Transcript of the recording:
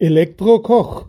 Elektrokoch.